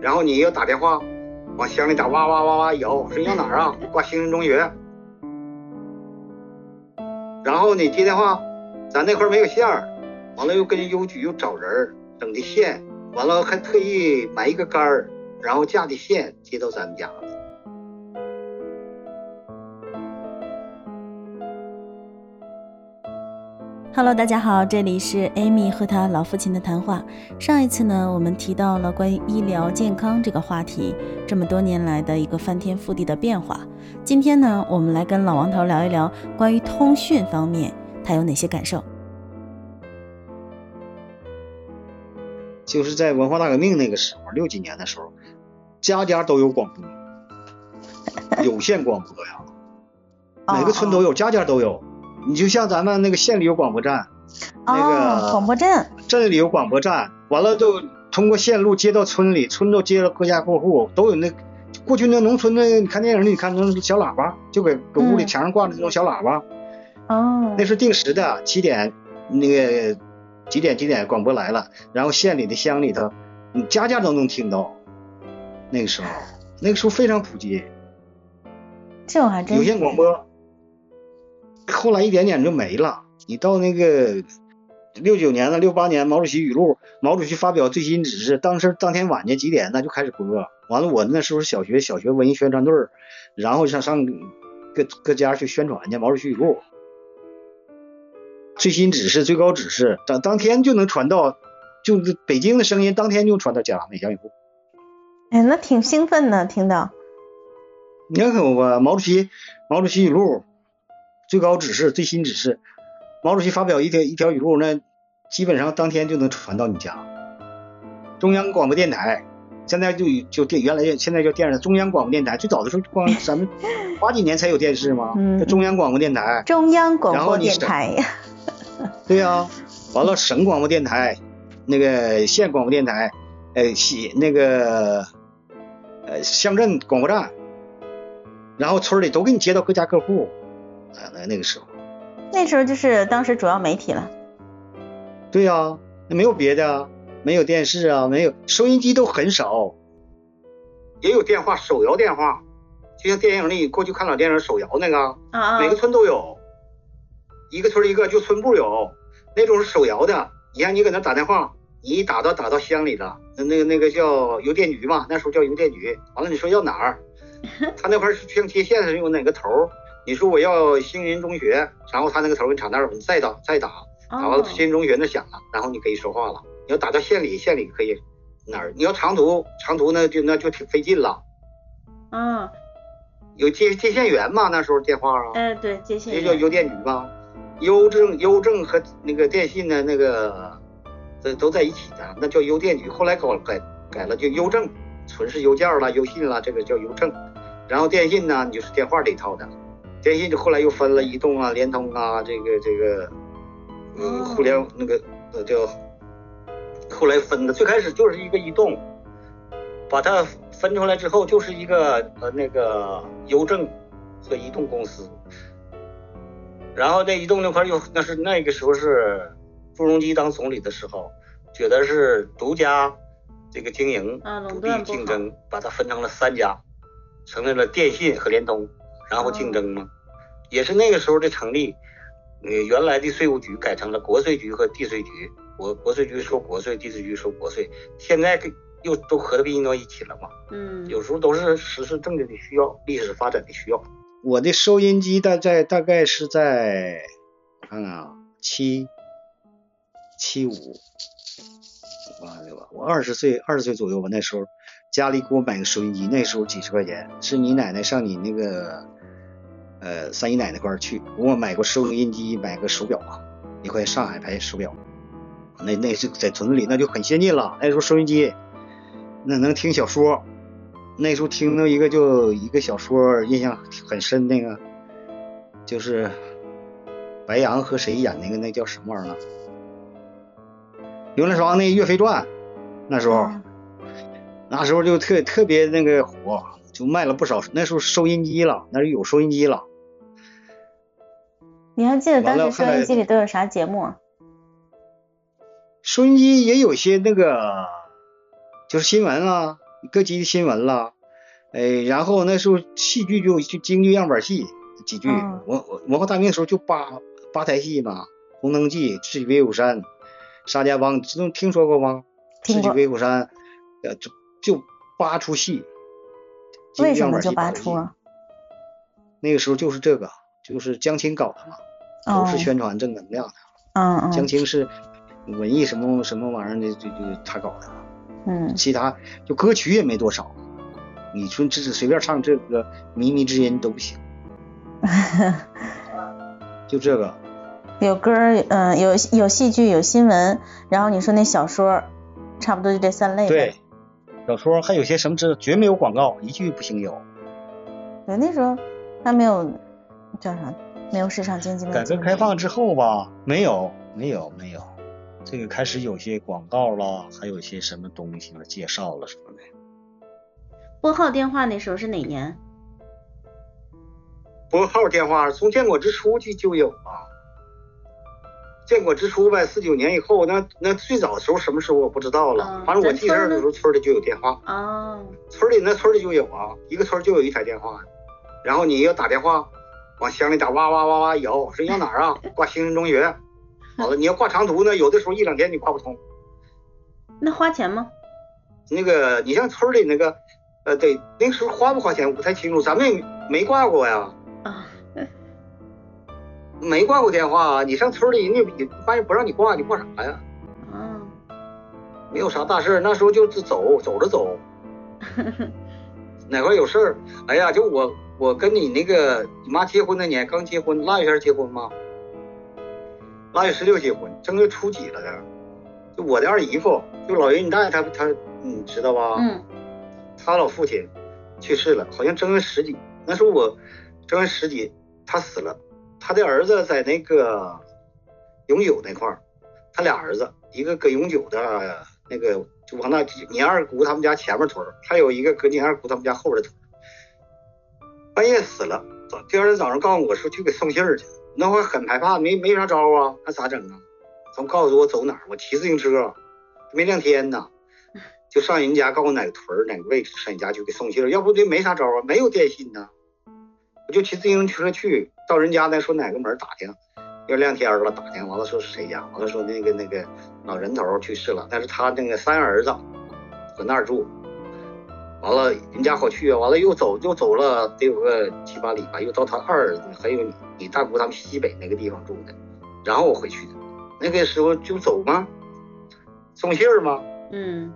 然后你又打电话，往乡里打，哇哇哇哇摇，说要哪儿啊？挂兴仁中学。然后你接电话，咱那块没有线儿，完了又跟邮局又找人整的线，完了还特意买一个杆儿，然后架的线接到咱们家。Hello，大家好，这里是 Amy 和她老父亲的谈话。上一次呢，我们提到了关于医疗健康这个话题，这么多年来的一个翻天覆地的变化。今天呢，我们来跟老王头聊一聊关于通讯方面，他有哪些感受？就是在文化大革命那个时候，六几年的时候，家家都有广播，有线广播呀，每个村都有，家家都有。你就像咱们那个县里有广播站，那个广播站，镇里有广播站，完了都通过线路接到村里，村都接了各家各户，都有那过去那农村的，你看电影里你看那小喇叭，就给搁屋里墙上挂着那种小喇叭，哦，那是定时的，七点那个几点几点广播来了，然后县里的乡里头，你家家都能听到，那个时候，那个时候非常普及，这我还真有线广播。后来一点点就没了。你到那个六九年的，六八年毛主席语录，毛主席发表最新指示，当时当天晚间几点那就开始播。完了，我那时候小学小学文艺宣传队，然后上上各各家去宣传去毛主席语录，最新指示、最高指示，当当天就能传到，就是北京的声音，当天就传到家每家每户。哎，那挺兴奋的，听到。你看可不吧，毛主席毛主席语录。最高指示、最新指示，毛主席发表一条一条语录，那基本上当天就能传到你家。中央广播电台现在就就电，原来现在叫电视，中央广播电台最早的时候光 咱们八几年才有电视吗？嗯。中央广播电台。中央广播电台。对呀，完了省广播电台，那个县广播电台，呃，西那个呃乡镇广播站，然后村里都给你接到各家各户。啊，那那个时候，那时候就是当时主要媒体了。对呀，那没有别的，没有电视啊，没有收音机都很少，也有电话，手摇电话，就像电影里过去看老电影手摇那个，啊啊，每个村都有，一个村一个，就村部有，那种是手摇的。你看你搁那打电话，你一打到打到乡里了，那那个那个叫邮电局嘛，那时候叫邮电局。完了你说要哪儿，他那块是像接线似的，有哪个头。你说我要兴仁中学，然后他那个头给你插那儿，你再打再打，打完兴仁中学那响了，然后你可以说话了。你要打到县里，县里可以哪儿？你要长途，长途那就那就挺费劲了。嗯，有接接线员嘛？那时候电话啊？哎，对，接线员也叫邮电局吗。邮政邮政和那个电信的那个这都在一起的，那叫邮电局。后来改改改了，就邮政，纯是邮件了、邮信了，这个叫邮政。然后电信呢，你就是电话这一套的。电信就后来又分了，移动啊、联通啊，这个这个，嗯，互联那个呃叫，后来分的，最开始就是一个移动，把它分出来之后就是一个呃那个邮政和移动公司，然后在移动那块又那是那个时候是朱镕基当总理的时候，觉得是独家这个经营不利竞争，把它分成了三家，成立了电信和联通。然后竞争嘛，也是那个时候的成立，呃，原来的税务局改成了国税局和地税局，国国税局收国税，地税局收国税，现在又都合并到一起了嘛。嗯，有时候都是实施政治的需要，历史发展的需要。我的收音机大概大概是在，看看啊，七七五，完了吧，我二十岁二十岁左右吧，那时候家里给我买个收音机，那时候几十块钱，是你奶奶上你那个。呃，三姨奶奶那块去，我买过收音机，买个手表啊，一块上海牌手表。那那是在屯子里，那就很先进了。那时候收音机，那能听小说。那时候听到一个就一个小说，印象很深，那个就是白杨和谁演那个，那叫什么玩意儿？刘兰芳那《岳飞传》，那时候，那时候就特特别那个火，就卖了不少。那时候收音机了，那是有收音机了。你还记得当时收音机里都有啥节目？收音机也有些那个，就是新闻啊，各级的新闻啦，哎，然后那时候戏剧就就京剧样板戏几句，嗯文文化大革命的时候就八八台戏嘛，《红灯记》《智取威虎山》《沙家浜》，这都听说过吗？智取威虎山，呃，就就八出戏。京为什剧样板么就拔戏八出？那个时候就是这个，就是江青搞的嘛，哦都是宣传正能量的。嗯嗯江青是文艺什么什么玩意儿的，就就他搞的。嗯其他就歌曲也没多少，你说这是随便唱这个靡靡之音都不行，就这个有歌儿，嗯，有有戏剧，有新闻，然后你说那小说，差不多就这三类呗。对。小说还有些什么这绝没有广告，一句不行有。对，那时候还没有叫啥，没有市场经济，改革开放之后吧，没有没有没有，这个开始有些广告了，还有一些什么东西了，介绍了什么的。拨号电话那时候是哪年？拨号电话从建国之初就就有啊。建国之初呗，四九年以后，那那最早的时候什么时候我不知道了，嗯反正我记事儿的时候村里就有电话。啊，村里那村里就有啊，一个村就有一台电话，然后你要打电话，往乡里打，哇哇哇哇摇，说要哪儿啊？挂兴仁中学。好了，你要挂长途呢，有的时候一两天你挂不通。那花钱吗？那个你像村里那个，呃，对，那个时候花不花钱我不太清楚，咱们也没挂过呀，啊，没挂过电话啊。你上村里，人家也发现不让你挂，你挂啥呀？哦，没有啥大事，那时候就是走走着走，哪块有事儿，哎呀，就我我跟你那个你妈结婚那年刚结婚，腊月前结婚吗？腊月十六结婚，正月初几了的，就我的二姨夫，就老爷你大爷他他你知道吧？嗯他老父亲去世了，好像正月十几，那时候我正月十几他死了，他的儿子在那个永久那块儿，他俩儿子，一个搁永久的那个就往那你二姑他们家前面屯儿，还有一个搁你二姑他们家后边的屯儿。半夜死了，早第二天早上告诉我说去给送信儿去，那会很害怕，没没啥招啊，那咋整啊？他告诉我走哪儿，我骑自行车，没两天呢，就上人家告诉我哪个屯儿哪个位置，上人家去给送信儿，要不这没啥招啊，没有电信呢，我就骑自行车去，到人家那说哪个门打听，要亮天了打听，完了说是谁家，完了说那个那个老人头去世了，但是他那个三儿子搁那儿住，完了人家好去啊，完了又走又走了得有个七八里吧，又到他二儿子还有你你大姑他们西北那个地方住的，然后我回去的，那个时候就走吗？送信儿吗？嗯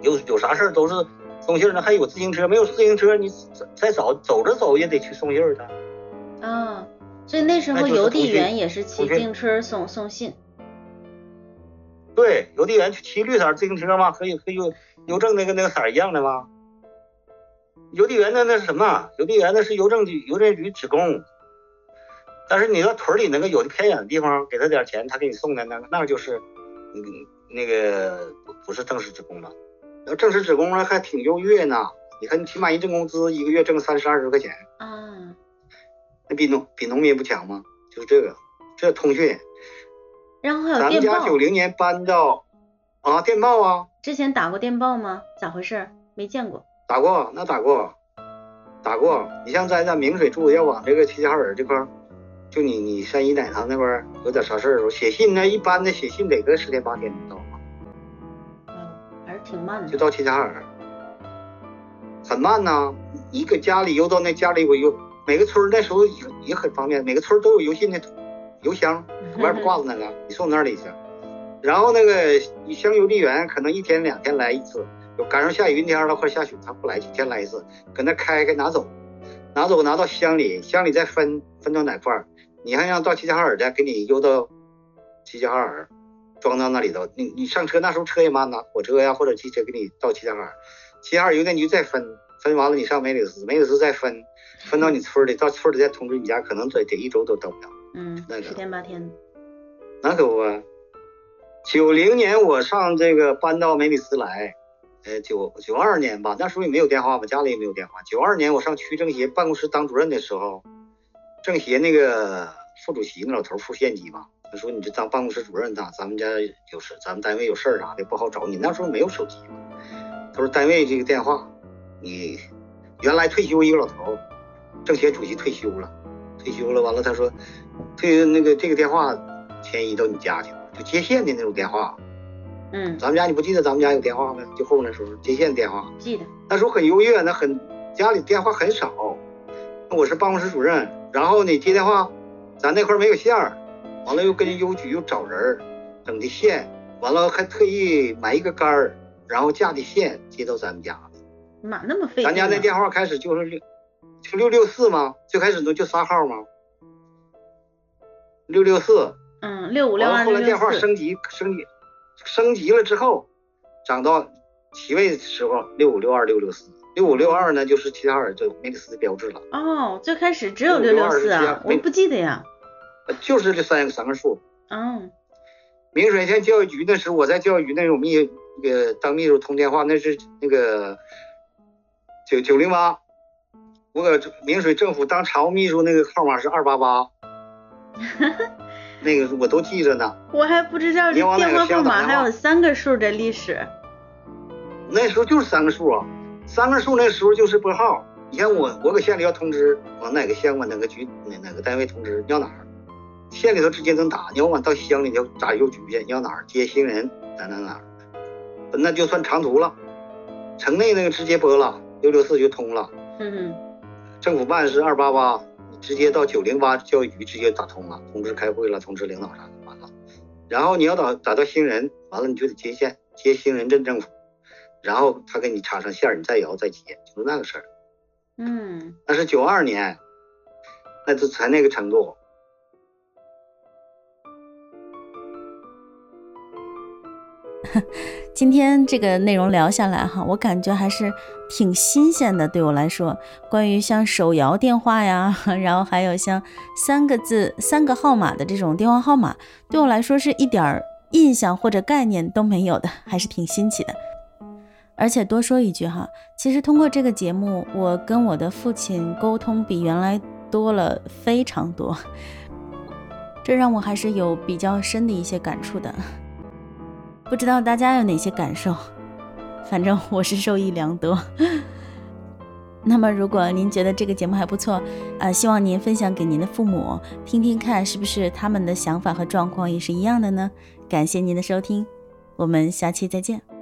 有有啥事儿都是送信儿呢，还有自行车，没有自行车你再早走着走也得去送信儿的。啊，所以那时候邮递员也是骑自行车送送信。对，邮递员去骑绿色自行车嘛，和和邮邮政那个那个色儿一样的吗？邮递员的那是什么？邮递员那是邮政局邮政局职工。但是你到屯里那个有的偏远的地方，给他点钱，他给你送的那个那个就是，嗯，那个不不是正式职工了。要正式职工呢还挺优越呢，你看你起码一挣工资一个月挣三十二十块钱，啊，那比农比农民不强吗？就是这个，这通讯。然后还有咱们家九，零年搬到啊电报啊，之前打过电报吗？咋回事？没见过。打过，那打过，打过。你像在咱明水住，要往这个齐齐哈尔这块儿，就你你三姨奶堂那块儿有点啥事儿的时候，写信呢，一般的写信得个十天八天能到嘛，嗯，还是挺慢的。就到齐齐哈尔，很慢呐。你搁家里邮到那家里我邮，每个村那时候也也很方便，每个村都有邮信的邮箱，外边挂着那个，你送那里去。然后那个乡邮递员可能一天两天来一次，有赶上下雨阴天了或者下雪，他不来几天来一次，搁那开开拿走，拿走拿到乡里，乡里再分分到哪块儿，你还让到齐齐哈尔的给你邮到齐齐哈尔，装到那里头。你你上车那时候车也慢呐，火车呀或者汽车给你到齐齐哈尔，齐齐哈尔邮电局再分，分完了你上梅里斯，梅里斯再分，分到你村里，到村里再通知你家，可能得得一周都到不了。嗯那，个十天八天的。那可不啊！九零年我上这个搬到梅里斯来，呃，九九二年吧，那时候也没有电话嘛，家里也没有电话。九二年我上区政协办公室当主任的时候，政协那个副主席那老头儿副县级嘛，他说你这当办公室主任呐，咱们家有事，咱们单位有事儿啥的不好找你。那时候没有手机嘛，都是单位这个电话。你原来退休一个老头，政协主席退休了，退休了完了他说，退那个这个电话迁移到你家去了，就接线的那种电话。嗯，咱们家你不记得咱们家有电话吗？就后面那时候接线电话，记得。那时候很优越，那很家里电话很少。我是办公室主任，然后呢接电话，咱那块儿没有线儿，完了又跟邮局又找人儿整的线，完了还特意买一个杆儿，然后架的线接到咱们家的。妈，那么费劲咱家那电话开始就是六就六六四吗？最开始都就仨号吗？六六四，嗯，六五六二六六四。电话升级升级升级了之后，涨到七位的时候六五六二六六四，六五六二呢就是齐齐哈尔这梅里斯的标志了，哦，最开始只有六六四662啊，是我不记得呀。呃就是这三个三个数。哦，明水县教育局那时候我在教育局那种秘那个当秘书通电话，那是那个九九零八，我搁明水政府当常务秘书那个号码是二八八，那个我都记着呢。我还不知道这电话号码还有三个数的历史。那时候就是三个数啊，三个数那时候就是拨号。你看我，我搁县里要通知，往哪个县往哪个局哪哪个单位通知，你要哪儿，县里头直接能打。你要往到乡里，你要打邮局去，你要哪儿接新人，哪哪哪儿，那就算长途了。城内那个直接拨了，六六四就通了。嗯政府办是二八八，直接到九零八教育局直接打通了，通知开会了，通知领导啥的完了。然后你要打打到新人，完了你就得接线，接新人镇政府，然后他给你插上线，你再摇再接，就是那个事儿。嗯，那是九二年，那就才那个程度。今天这个内容聊下来哈，我感觉还是挺新鲜的，对我来说，关于像手摇电话呀，然后还有像三个字、三个号码的这种电话号码，对我来说是一点儿印象或者概念都没有的，还是挺新奇的。而且多说一句哈，其实通过这个节目，我跟我的父亲沟通比原来多了非常多，这让我还是有比较深的一些感触的。不知道大家有哪些感受？反正我是受益良多。那么，如果您觉得这个节目还不错，呃，希望您分享给您的父母，听听看是不是他们的想法和状况也是一样的呢？感谢您的收听，我们下期再见。